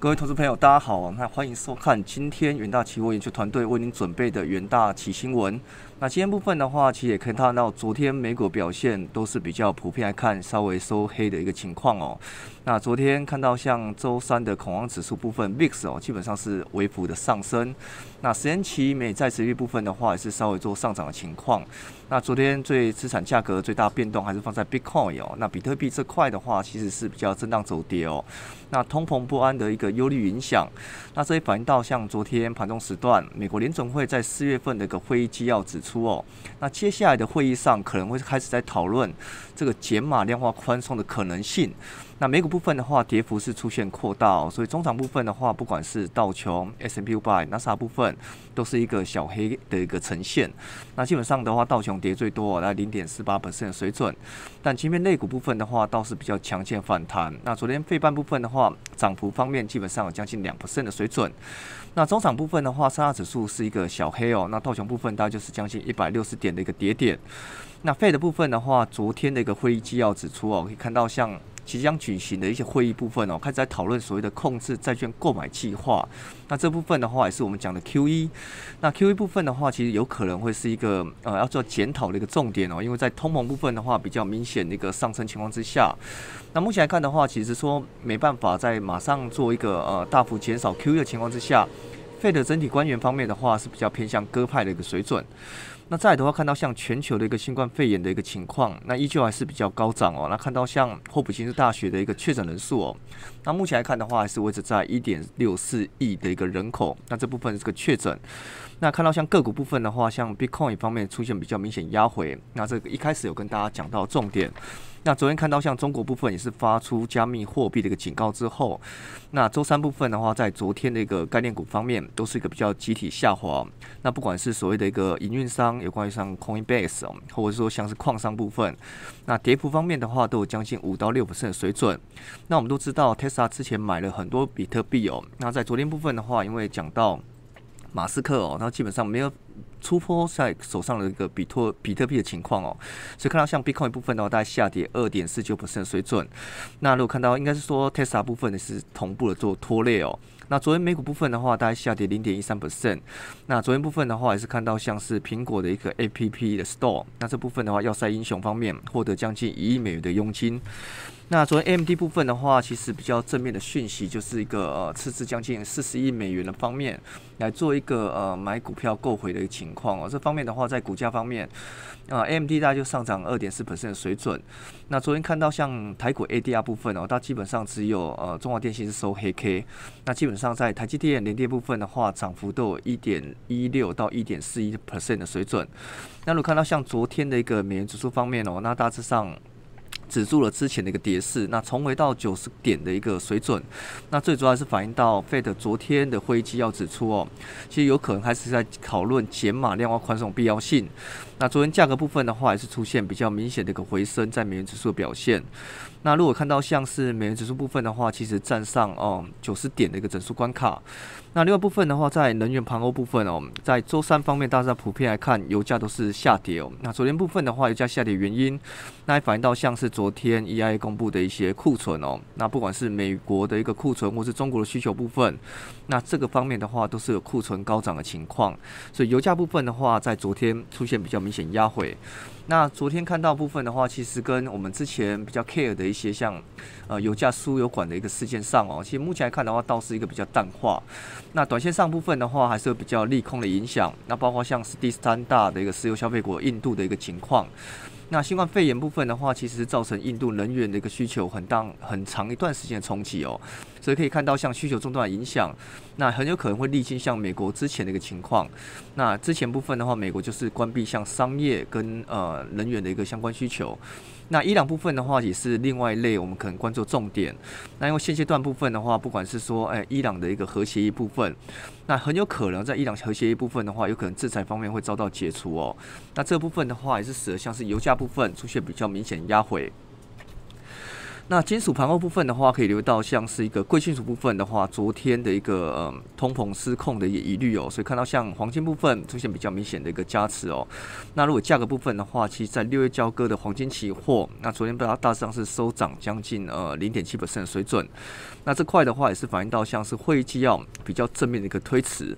各位投资朋友，大家好，那欢迎收看今天元大期货研究团队为您准备的元大期新闻。那今天部分的话，其实也可以看到，昨天美股表现都是比较普遍来看，稍微收黑的一个情况哦。那昨天看到像周三的恐慌指数部分，VIX 哦，基本上是微幅的上升。那十年期美债持率部分的话，也是稍微做上涨的情况。那昨天最资产价格最大变动还是放在 Bitcoin 哦。那比特币这块的话，其实是比较震荡走跌哦。那通膨不安的一个忧虑影响，那这也反映到像昨天盘中时段，美国联总会在四月份的一个会议纪要指出哦，那接下来的会议上可能会开始在讨论这个减码量化宽松的可能性。那美股部分的话，跌幅是出现扩大，所以中场部分的话，不管是道琼、S M P 五百、NASA 部分，都是一个小黑的一个呈现。那基本上的话，道琼跌最多，来零点四八 percent 水准。但今天类股部分的话，倒是比较强劲反弹。那昨天费半部分的话，涨幅方面基本上有将近两 percent 的水准。那中场部分的话，三大指数是一个小黑哦。那道琼部分大概就是将近一百六十点的一个跌点。那费的部分的话，昨天的一个会议纪要指出哦，可以看到像。即将举行的一些会议部分哦，开始在讨论所谓的控制债券购买计划。那这部分的话，也是我们讲的 Q E。那 Q E 部分的话，其实有可能会是一个呃要做检讨的一个重点哦，因为在通膨部分的话，比较明显的一个上升情况之下，那目前来看的话，其实说没办法在马上做一个呃大幅减少 Q E 的情况之下，费的整体官员方面的话是比较偏向鸽派的一个水准。那再的话，看到像全球的一个新冠肺炎的一个情况，那依旧还是比较高涨哦。那看到像霍普金斯大学的一个确诊人数哦，那目前来看的话，还是维持在一点六四亿的一个人口。那这部分是个确诊。那看到像个股部分的话，像 Bitcoin 方面出现比较明显压回。那这个一开始有跟大家讲到重点。那昨天看到像中国部分也是发出加密货币的一个警告之后，那周三部分的话，在昨天的一个概念股方面都是一个比较集体下滑。那不管是所谓的一个营运商，有关于像 Coinbase 哦，或者说像是矿商部分，那跌幅方面的话都有将近五到六的水准。那我们都知道 Tesla 之前买了很多比特币哦，那在昨天部分的话，因为讲到马斯克哦，那基本上没有。出坡在手上的一个比特比特币的情况哦，所以看到像 Bitcoin 部分的话，大概下跌二点四九 percent 水准。那如果看到应该是说 Tesla 部分的是同步的做拖累哦。那昨天美股部分的话，大概下跌零点一三 percent。那昨天部分的话，也是看到像是苹果的一个 A P P 的 Store，那这部分的话，要塞英雄方面获得将近一亿美元的佣金。那昨天 AMD 部分的话，其实比较正面的讯息，就是一个呃斥资将近四十亿美元的方面来做一个呃买股票购回的一个情况哦。这方面的话，在股价方面，啊 AMD 大概就上涨二点四 percent 的水准。那昨天看到像台股 ADR 部分哦，它基本上只有呃中华电信是收黑 K。那基本上在台积电、联电部分的话，涨幅都有一点一六到一点四一 percent 的水准。那如果看到像昨天的一个美元指数方面哦，那大致上。止住了之前的一个跌势，那重回到九十点的一个水准，那最主要是反映到 Fed 昨天的会议纪要指出哦，其实有可能还是在讨论减码量化宽松必要性。那昨天价格部分的话，也是出现比较明显的一个回升，在美元指数的表现。那如果看到像是美元指数部分的话，其实站上哦九十点的一个整数关卡。那另外部分的话，在能源盘欧部分哦，在周三方面，大家普遍来看，油价都是下跌哦。那昨天部分的话，油价下跌原因，那也反映到像是昨天 EIA 公布的一些库存哦。那不管是美国的一个库存，或是中国的需求部分，那这个方面的话，都是有库存高涨的情况。所以油价部分的话，在昨天出现比较明显压回。那昨天看到部分的话，其实跟我们之前比较 care 的一些像，呃，油价输油管的一个事件上哦，其实目前来看的话，倒是一个比较淡化。那短线上部分的话，还是有比较利空的影响。那包括像是第三大的一个石油消费国印度的一个情况。那新冠肺炎部分的话，其实是造成印度能源的一个需求很大很长一段时间的冲击哦，所以可以看到像需求中断的影响，那很有可能会历经像美国之前的一个情况。那之前部分的话，美国就是关闭像商业跟呃人员的一个相关需求。那伊朗部分的话也是另外一类，我们可能关注重点。那因为现阶段部分的话，不管是说，哎，伊朗的一个核协议部分，那很有可能在伊朗核协议部分的话，有可能制裁方面会遭到解除哦。那这部分的话，也是使得像是油价部分出现比较明显压回。那金属盘后部分的话，可以留到像是一个贵金属部分的话，昨天的一个呃通膨失控的一个疑虑哦，所以看到像黄金部分出现比较明显的一个加持哦。那如果价格部分的话，其实在六月交割的黄金期货，那昨天被它大致上是收涨将近呃零点七百分水准。那这块的话也是反映到像是会议纪要比较正面的一个推迟。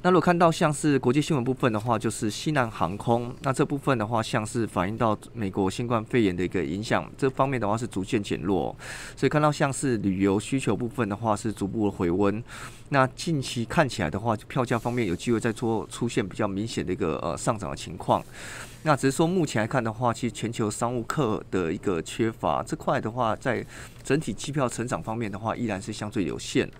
那如果看到像是国际新闻部分的话，就是西南航空，那这部分的话像是反映到美国新冠肺炎的一个影响，这方面的话是逐渐减弱，所以看到像是旅游需求部分的话是逐步的回温。那近期看起来的话，票价方面有机会再做出现比较明显的一个呃上涨的情况。那只是说目前来看的话，其实全球商务客的一个缺乏这块的话，在整体机票成长方面的话，依然是相对有限。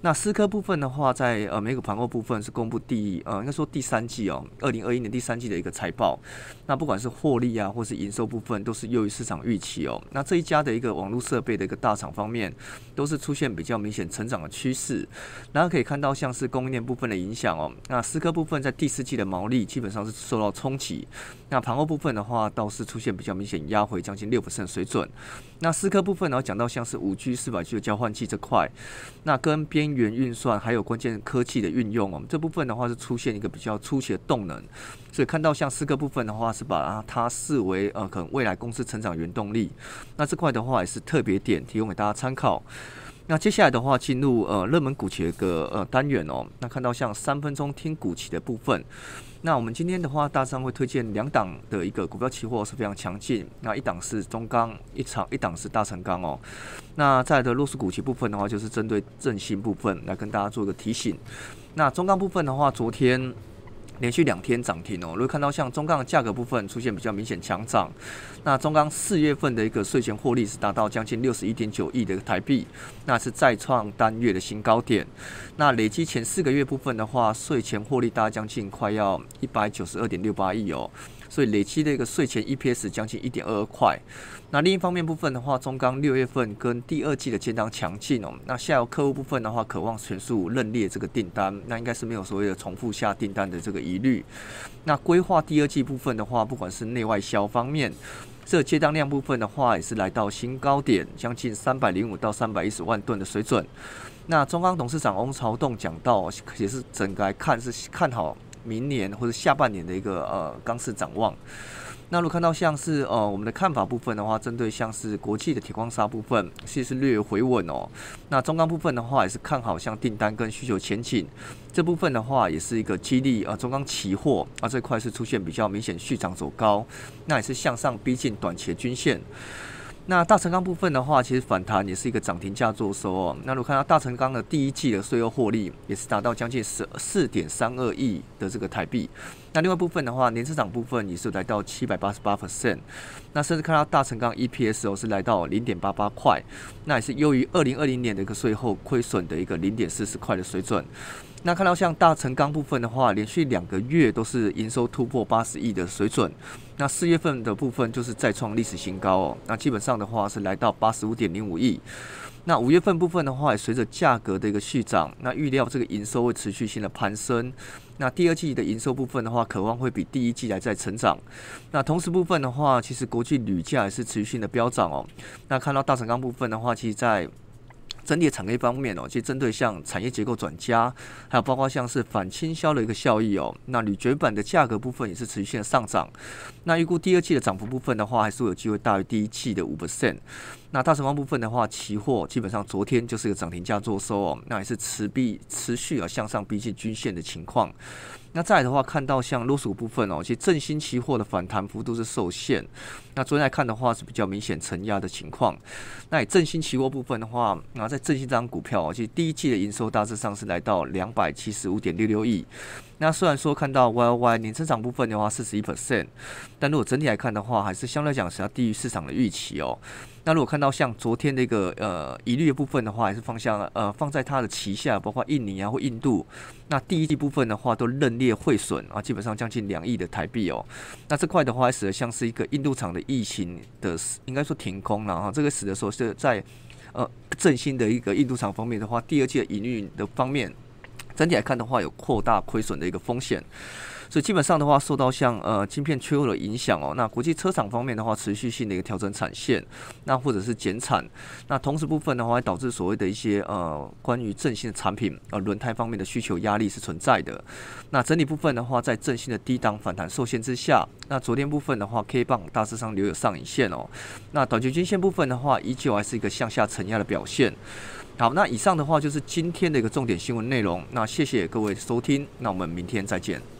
那思科部分的话，在呃美股盘后部分是公布第呃应该说第三季哦，二零二一年第三季的一个财报。那不管是获利啊，或是营收部分，都是优于市场预期哦。那这一家的一个网络设备的一个大厂方面，都是出现比较明显成长的趋势。然后可以看到像是供应链部分的影响哦。那思科部分在第四季的毛利基本上是受到冲击。那盘后部分的话，倒是出现比较明显压回将近六水准。那思科部分呢，讲到像是五 G 四百 G 的交换器这块，那跟边缘运算还有关键科技的运用哦，这部分的话是出现一个比较初期的动能，所以看到像四个部分的话，是把它视为呃可能未来公司成长原动力。那这块的话也是特别点，提供给大家参考。那接下来的话，进入呃热门股的一个呃单元哦，那看到像三分钟听股期的部分。那我们今天的话，大致上会推荐两档的一个股票期货是非常强劲。那一档是中钢，一场一档是大成钢哦。那在的弱势股期部分的话，就是针对振兴部分来跟大家做一个提醒。那中钢部分的话，昨天。连续两天涨停哦，如果看到像中钢的价格部分出现比较明显强涨，那中钢四月份的一个税前获利是达到将近六十一点九亿的台币，那是再创单月的新高点。那累积前四个月部分的话，税前获利大概将近快要一百九十二点六八亿哦。所以累积的一个税前 EPS 将近一点二二块。那另一方面部分的话，中钢六月份跟第二季的接单强劲哦。那下游客户部分的话，渴望全数认列这个订单，那应该是没有所谓的重复下订单的这个疑虑。那规划第二季部分的话，不管是内外销方面，这接单量部分的话，也是来到新高点，将近三百零五到三百一十万吨的水准。那中钢董事长翁朝栋讲到，也是整个来看是看好。明年或者下半年的一个呃钢市展望，那如果看到像是呃我们的看法部分的话，针对像是国际的铁矿砂部分，其实略有回稳哦。那中钢部分的话，也是看好像订单跟需求前景这部分的话，也是一个激励啊中钢期货啊这块是出现比较明显续涨走高，那也是向上逼近短期均线。那大成钢部分的话，其实反弹也是一个涨停价做收哦。那如果看到大成钢的第一季的税后获利，也是达到将近十四点三二亿的这个台币。那另外部分的话，年市长部分也是来到七百八十八 percent。那甚至看到大成钢 EPS 哦是来到零点八八块，那也是优于二零二零年的一个税后亏损的一个零点四十块的水准。那看到像大成钢部分的话，连续两个月都是营收突破八十亿的水准。那四月份的部分就是再创历史新高哦。那基本上的话是来到八十五点零五亿。那五月份部分的话，也随着价格的一个续涨，那预料这个营收会持续性的攀升。那第二季的营收部分的话，渴望会比第一季来在成长。那同时部分的话，其实国际铝价也是持续性的飙涨哦。那看到大成钢部分的话，其实在整体产业方面哦，其实针对像产业结构转加，还有包括像是反倾销的一个效益哦，那铝卷板的价格部分也是持续性的上涨。那预估第二季的涨幅部分的话，还是有机会大于第一季的五 percent。那大成方部分的话，期货基本上昨天就是一个涨停价做收哦，那也是持币持续啊向上逼近均线的情况。那再来的话，看到像罗素部分哦，其实振兴期货的反弹幅度是受限。那昨天来看的话，是比较明显承压的情况。那以振兴期货部分的话，那在振兴这张股票，其实第一季的营收大致上是来到两百七十五点六六亿。那虽然说看到 Y Y 年增长部分的话四十一 percent，但如果整体来看的话，还是相对来讲是要低于市场的预期哦。那如果看到像昨天的一个呃疑虑的部分的话，还是方向呃放在它的旗下，包括印尼啊或印度，那第一季部分的话都认列汇损啊，基本上将近两亿的台币哦。那这块的话，使得像是一个印度厂的疫情的应该说停工了哈，这个使得说是在呃振兴的一个印度厂方面的话，第二季的营运的方面。整体来看的话，有扩大亏损的一个风险，所以基本上的话，受到像呃晶片缺货的影响哦，那国际车厂方面的话，持续性的一个调整产线，那或者是减产，那同时部分的话，导致所谓的一些呃关于振兴的产品呃轮胎方面的需求压力是存在的。那整体部分的话，在振兴的低档反弹受限之下，那昨天部分的话，K 棒大致上留有上影线哦。那短期均线部分的话，依旧还是一个向下承压的表现。好，那以上的话就是今天的一个重点新闻内容。那谢谢各位收听，那我们明天再见。